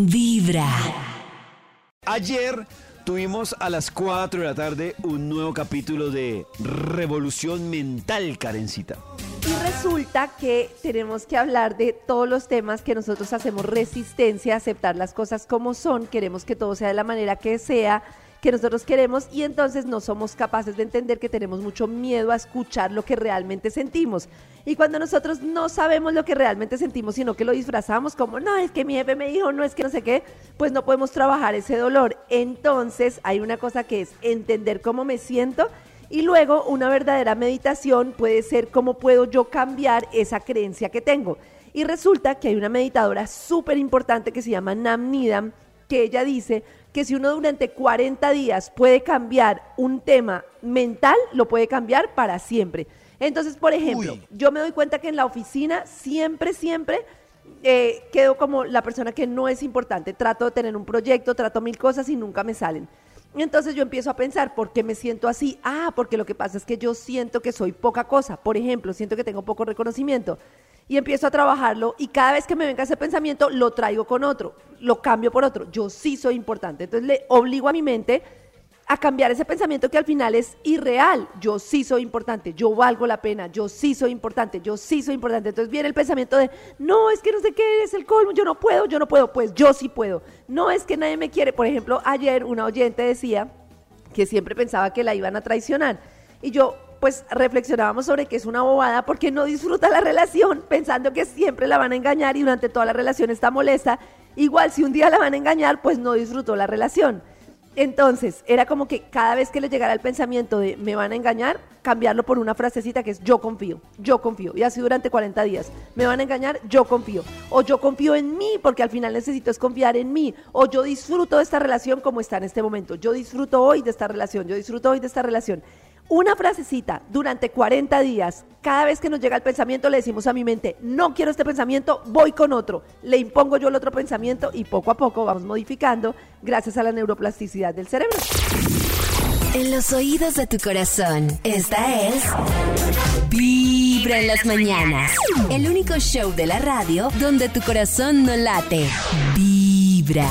Vibra. Ayer tuvimos a las 4 de la tarde un nuevo capítulo de Revolución Mental, Karencita. Y resulta que tenemos que hablar de todos los temas que nosotros hacemos resistencia, aceptar las cosas como son, queremos que todo sea de la manera que sea, que nosotros queremos y entonces no somos capaces de entender que tenemos mucho miedo a escuchar lo que realmente sentimos. Y cuando nosotros no sabemos lo que realmente sentimos, sino que lo disfrazamos como, no, es que mi jefe me dijo, no, es que no sé qué, pues no podemos trabajar ese dolor. Entonces hay una cosa que es entender cómo me siento y luego una verdadera meditación puede ser cómo puedo yo cambiar esa creencia que tengo. Y resulta que hay una meditadora súper importante que se llama Nam Nidam, que ella dice que si uno durante 40 días puede cambiar un tema mental, lo puede cambiar para siempre. Entonces, por ejemplo, Uy. yo me doy cuenta que en la oficina siempre, siempre eh, quedo como la persona que no es importante. Trato de tener un proyecto, trato mil cosas y nunca me salen. Entonces yo empiezo a pensar, ¿por qué me siento así? Ah, porque lo que pasa es que yo siento que soy poca cosa. Por ejemplo, siento que tengo poco reconocimiento. Y empiezo a trabajarlo y cada vez que me venga ese pensamiento lo traigo con otro, lo cambio por otro. Yo sí soy importante. Entonces le obligo a mi mente a cambiar ese pensamiento que al final es irreal. Yo sí soy importante, yo valgo la pena, yo sí soy importante, yo sí soy importante. Entonces viene el pensamiento de, no, es que no sé qué es el colmo, yo no puedo, yo no puedo, pues yo sí puedo. No es que nadie me quiere. Por ejemplo, ayer una oyente decía que siempre pensaba que la iban a traicionar. Y yo, pues reflexionábamos sobre que es una bobada porque no disfruta la relación pensando que siempre la van a engañar y durante toda la relación está molesta. Igual si un día la van a engañar, pues no disfrutó la relación. Entonces, era como que cada vez que le llegara el pensamiento de me van a engañar, cambiarlo por una frasecita que es yo confío, yo confío. Y así durante 40 días. Me van a engañar, yo confío. O yo confío en mí, porque al final necesito es confiar en mí. O yo disfruto de esta relación como está en este momento. Yo disfruto hoy de esta relación, yo disfruto hoy de esta relación. Una frasecita durante 40 días, cada vez que nos llega el pensamiento le decimos a mi mente, no quiero este pensamiento, voy con otro. Le impongo yo el otro pensamiento y poco a poco vamos modificando gracias a la neuroplasticidad del cerebro. En los oídos de tu corazón, esta es Vibra en las mañanas. El único show de la radio donde tu corazón no late. Vibra.